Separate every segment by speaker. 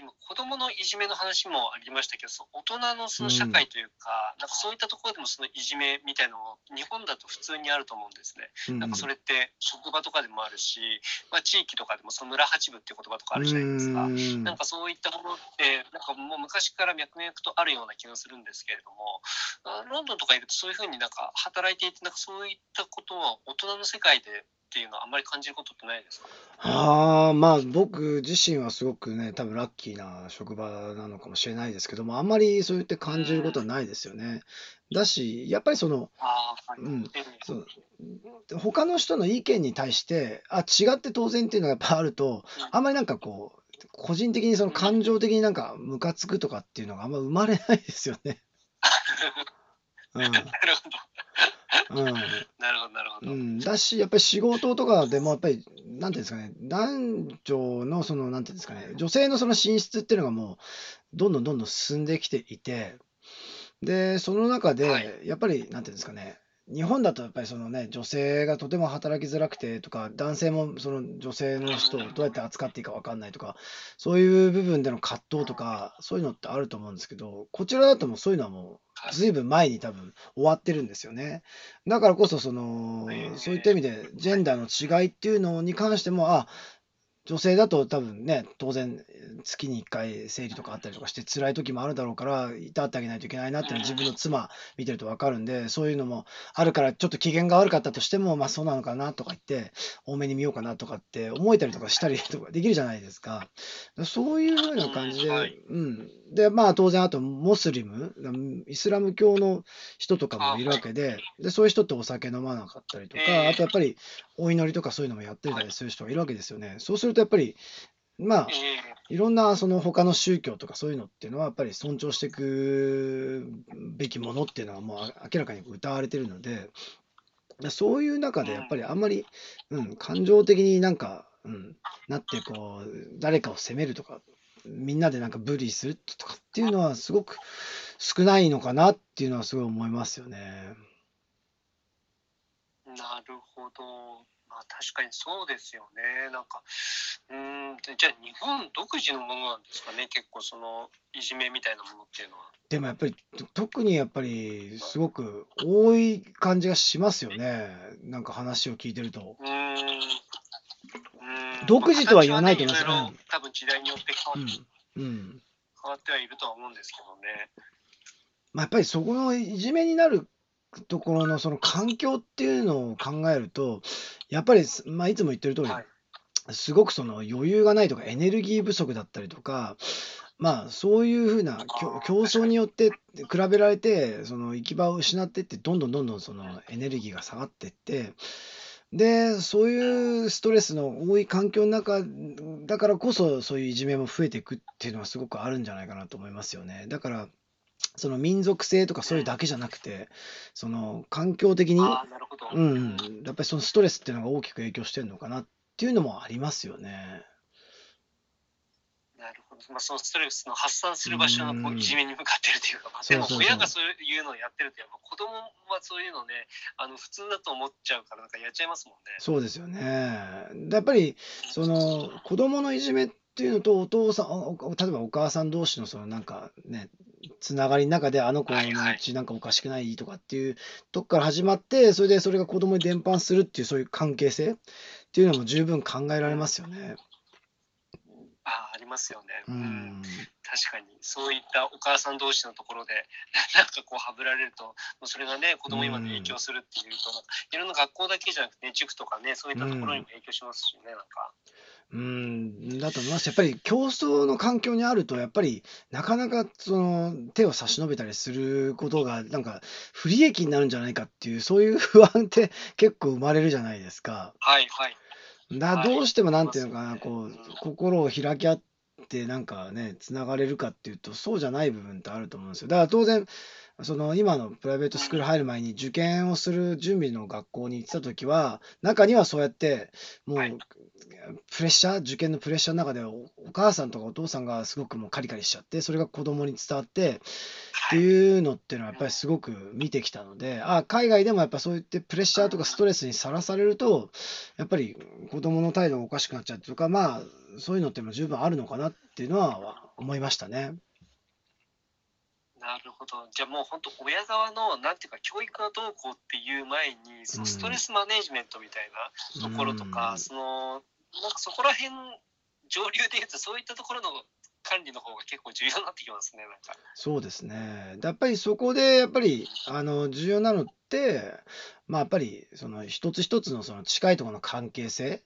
Speaker 1: 今子供のいじめの話もありましたけどそ大人のその社会というか,、なんかそういったところでもそのいじめみたいなのも日本だと普通にあると思うんですね。なんかそれって職場とかでもあるし、まあ、地域とかでもその村八部っていう言葉とかあるじゃないですか。なんかそういったものってなんかもう昔から脈々とあるような気がするんですけれどもロンドンとかいるとそういうふうになんか働いていてなんかそういったことは大人の世界でっていうのはあんまり感じることってないですか？
Speaker 2: ああ、まあ僕自身はすごくね、多分ラッキーな職場なのかもしれないですけども、あんまりそう言って感じることはないですよね。だし、やっぱりその。うん、
Speaker 1: ええ。
Speaker 2: そう、他の人の意見に対して、あ、違って当然っていうのがやっぱあると、あんまりなんかこう、個人的にその感情的になんかムカつくとかっていうのがあんま生まれないですよね。
Speaker 1: うん。なるほど。
Speaker 2: うん。
Speaker 1: なるほどなるほど。
Speaker 2: うん、だし、やっぱり仕事とかでもやっぱり、なんていうんですかね、男女のその、なんていうんですかね、女性のその進出っていうのがもう、どんどんどんどん進んできていて、で、その中で、やっぱり、なんていうんですかね、日本だとやっぱりそのね、女性がとても働きづらくてとか、男性もその女性の人をどうやって扱っていいか分かんないとか、そういう部分での葛藤とか、そういうのってあると思うんですけど、こちらだともうそういうのはもう、ずいぶん前に多分終わってるんですよね。だからこそ、その、そういった意味で、ジェンダーの違いっていうのに関しても、あ、女性だと多分ね、当然、月に1回生理とかあったりとかして、辛い時もあるだろうから、いたってあげないといけないなっていうのは自分の妻見てると分かるんで、そういうのもあるから、ちょっと機嫌が悪かったとしても、まあそうなのかなとか言って、多めに見ようかなとかって思えたりとかしたりとかできるじゃないですか。そういう風な感じで、うん。で、まあ当然、あとモスリム、イスラム教の人とかもいるわけで、でそういう人ってお酒飲まなかったりとか、あとやっぱりお祈りとかそういうのもやってたりする人がいるわけですよね。そうするとやっぱり、まあ、いろんなその他の宗教とかそういうのっていうのはやっぱり尊重していくべきものっていうのはもう明らかに歌われてるので、そういう中でやっぱりあんまり、うん、感情的になんか、うん、なってこう、誰かを責めるとか、みんなでなんかブリするとかっていうのはすごく少ないのかなっていうのはすごい思いますよね。
Speaker 1: なるほど。まあ確かにそうですよね。なんか、うん、じゃあ日本独自のものなんですかね、結構そのいじめみたいなものっていうのは。
Speaker 2: でもやっぱり、特にやっぱりすごく多い感じがしますよね。なんか話を聞いてると。
Speaker 1: うん。
Speaker 2: 独自とは言わないと思います。
Speaker 1: まあ、多分時代によって変わって、
Speaker 2: うん、うん、
Speaker 1: 変わってはいるとは思うんですけどね。
Speaker 2: まあ、やっぱりそこのいじめになるところのその環境っていうのを考えると、やっぱり、まあ、いつも言ってる通り、はい、すごくその余裕がないとか、エネルギー不足だったりとか、まあ、そういうふうな競争によって比べられて、その行き場を失っていって、どんどんどんどんそのエネルギーが下がっていって、で、そういうストレスの多い環境の中だからこそ、そういういじめも増えていくっていうのはすごくあるんじゃないかなと思いますよね。だからその民族性とかそういうだけじゃなくて、その環境的に、うん、やっぱりそのストレスっていうのが大きく影響してるのかなっていうのもありますよね。
Speaker 1: まあ、そのストレスの発散する場所のこういじめに向かってるというか、まあ、でも親がそういうのをやってるというか、子供はそういうのね、あの普通だと思っちゃうから、なんかやっちゃいますもんね。
Speaker 2: そうですよね。やっぱりその子供のいじめっていうのと、お父さん、例えばお母さん同士のそのなんかね、つながりの中で、あの子のうちなんかおかしくないとかっていうとこから始まって、それでそれが子供に伝播するっていう、そういう関係性っていうのも十分考えられますよね。
Speaker 1: ますよね、
Speaker 2: うん、
Speaker 1: 確かにそういったお母さん同士のところで なんかこうはぶられるとそれがね子供にまで影響するっていうと、いろんな学校だけじゃなくて、ね、塾とかねそういったところにも影響しますしね、なんか。
Speaker 2: うん、だと思います。やっぱり競争の環境にあると、やっぱりなかなかその手を差し伸べたりすることが、なんか不利益になるんじゃないかっていう、そういう不安って結構生まれるじゃないですか。
Speaker 1: はいはい。
Speaker 2: だどうしてもなんていうのかな、こう、心を開き合って、なんかね、つながれるかっていうと、そうじゃない部分ってあると思うんですよ。だから当然、その今のプライベートスクール入る前に受験をする準備の学校に行ってた時は、中にはそうやって、もうプレッシャー、受験のプレッシャーの中でお母さんとかお父さんがすごくもうカリカリしちゃって、それが子供に伝わってっていうのっていうのはやっぱりすごく見てきたので、あ海外でもやっぱそういってプレッシャーとかストレスにさらされると、やっぱり子供の態度がおかしくなっちゃうとか、まあ、そういうのっても十分あるのかなっていうのは思いましたね。
Speaker 1: なるほど。じゃあもう本当親側のなんていうか教育がどうこうっていう前にそのストレスマネジメントみたいなところとか、うん、そのなんかそこら辺上流でいうとそういったところの管理の方が結構重要になってきますね、なんか。
Speaker 2: そうですね。やっぱりそこで、やっぱり、あの、重要なのって、まあ、やっぱり、その、一つ一つのその近いところの関係性、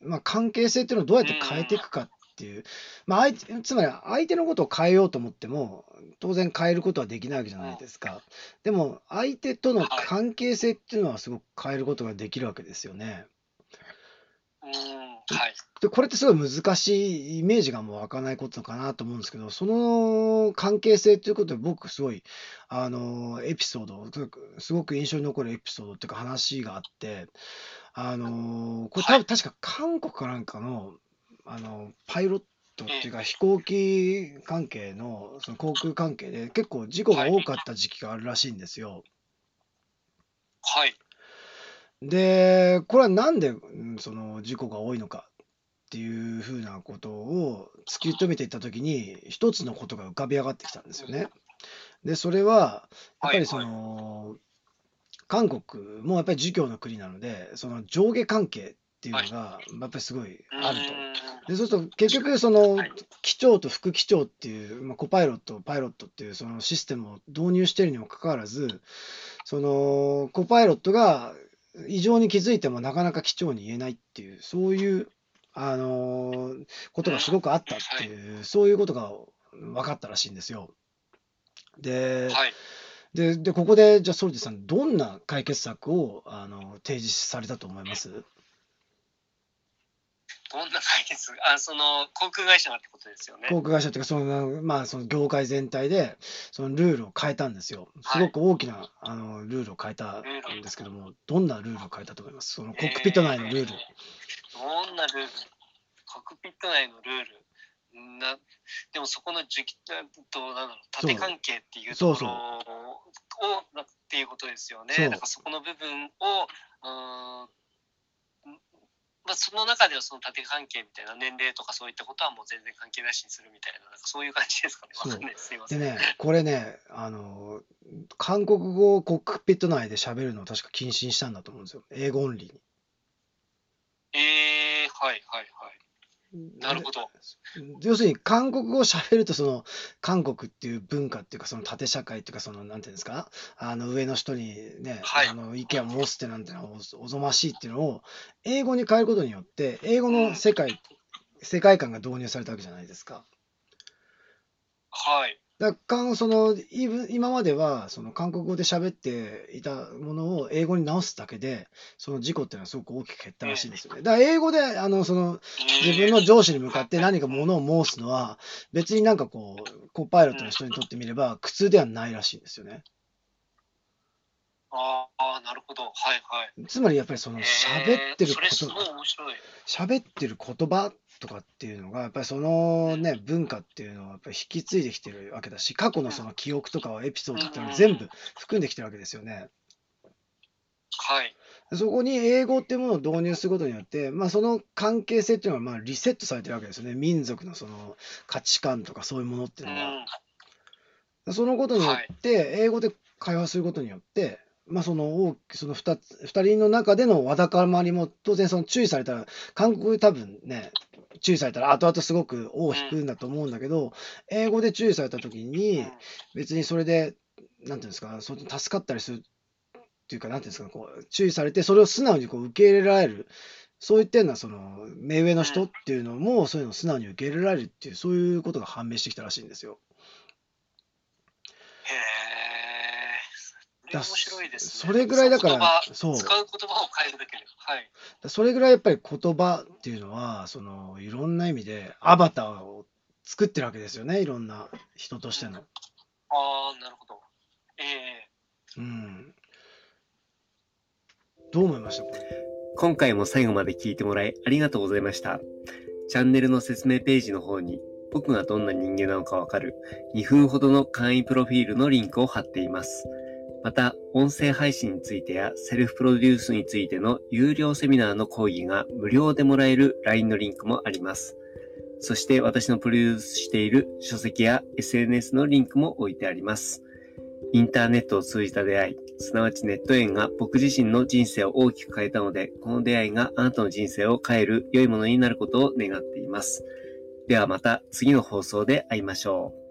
Speaker 2: まあ、関係性っていうのをどうやって変えていくかっていう、まあ、相手つまり相手のことを変えようと思っても、当然変えることはできないわけじゃないですか。でも、相手との関係性っていうのはすごく変えることができるわけですよね。
Speaker 1: うん、はい。
Speaker 2: で、これってすごい難しいイメージがもう湧かないことかなと思うんですけど、その関係性ということで僕すごい、あの、エピソード、すごく印象に残るエピソードっていうか話があって、あの、これ多分確か韓国かなんかの、あの、パイロットっていうか飛行機関係の、その航空関係で結構事故が多かった時期があるらしいんですよ。
Speaker 1: はい。
Speaker 2: で、これはなんで、その事故が多いのかっていうふうなことを突き止めていったときに、一つのことが浮かび上がってきたんですよね。で、それは、やっぱりその、韓国もやっぱり儒教の国なので、その上下関係っていうのが、やっぱりすごいあると。で、そうすると結局、その、機長と副機長っていう、まあ、コパイロット、パイロットっていうそのシステムを導入しているにもかかわらず、その、コパイロットが異常に気づいてもなかなか機長に言えないっていう、そういう、あのーことがすごくあったっていう、そういうことが分かったらしいんですよ。で、
Speaker 1: はい。
Speaker 2: で、で、ここで、じゃあ、ソルティさん、どんな解決策を、あの、提示されたと思います？
Speaker 1: どんな解決あ、その、航空会社がってことですよね。
Speaker 2: 航空会社っていうか、その、まあ、その業界全体で、そのルールを変えたんですよ。すごく大きな、あの、ルールを変えたんですけども、どんなルールを変えたと思います？そのコックピット内のルール。
Speaker 1: どんなルール？コックピット内のルール？なでもそこのじどうなの縦関係っていうところをっていうことですよね。だからそこの部分をその中ではその縦関係みたいな年齢とかそういったことはもう全然関係なしにするみたいな、なんかそういう感じですかね。わかんない。すいません。
Speaker 2: でね、これね、あの、韓国語をコックピット内で喋るのを確か禁止にしたんだと思うんですよ。英語オンリーに。
Speaker 1: えー、はいはいはい。なるほど。
Speaker 2: 要するに韓国語を喋るとその韓国っていう文化っていうかその縦社会っていうかそのなんていうんですか？あの上の人にね、はい、あの意見を申すってなんてのはおぞましいっていうのを英語に変えることによって英語の世界、うん、世界観が導入されたわけじゃないですか。
Speaker 1: はい。
Speaker 2: だかその今まではその韓国語で喋っていたものを英語に直すだけでその事故っていうのはすごく大きく減ったらしいんですよね。だから英語であのその自分の上司に向かって何かものを申すのは別になんかこうコパイロットの人にとってみれば苦痛ではないらしいんですよね。
Speaker 1: ああ、なるほど。はいはい。
Speaker 2: つまりやっぱりその喋ってること、
Speaker 1: 喋
Speaker 2: ってる言葉とかっていうのが、やっぱりそのね、文化っていうのはやっぱり引き継いできてるわけだし、過去のその記憶とかエピソードっていうのは全部含んできてるわけですよね。
Speaker 1: はい。
Speaker 2: そこに英語っていうものを導入することによって、まあ、その関係性っていうのはまあリセットされてるわけですよね。民族のその価値観とかそういうものっていうのは。そのことによって、英語で会話することによって、まあ、そのその 2, 2人の中でのわだかまりも当然その注意されたら韓国で多分ね注意されたら後々すごく尾を引くんだと思うんだけど英語で注意された時に別にそれでなんていうんですかそ助かったりするっていうかなんていうんですかこう注意されてそれを素直にこう受け入れられるそういったようなその目上の人っていうのもそういうのを素直に受け入れられるっていうそういうことが判明してきたらしいんですよ。
Speaker 1: 面白いです
Speaker 2: ね。それぐらいだから、
Speaker 1: そう。使う言葉を変えるだけで。はい。
Speaker 2: それぐらいやっぱり言葉っていうのは、その、いろんな意味でアバターを作ってるわけですよね、いろんな人としての。あ
Speaker 1: あ、なるほど。え
Speaker 2: えー、うん。どう思いました？これ。
Speaker 3: 今回も最後まで聞いてもらいありがとうございました。チャンネルの説明ページの方に僕がどんな人間なのかわかる2分ほどの簡易プロフィールのリンクを貼っています。また、音声配信についてやセルフプロデュースについての有料セミナーの講義が無料でもらえる LINE のリンクもあります。そして私のプロデュースしている書籍や SNS のリンクも置いてあります。インターネットを通じた出会い、すなわちネット縁が僕自身の人生を大きく変えたので、この出会いがあなたの人生を変える良いものになることを願っています。ではまた次の放送で会いましょう。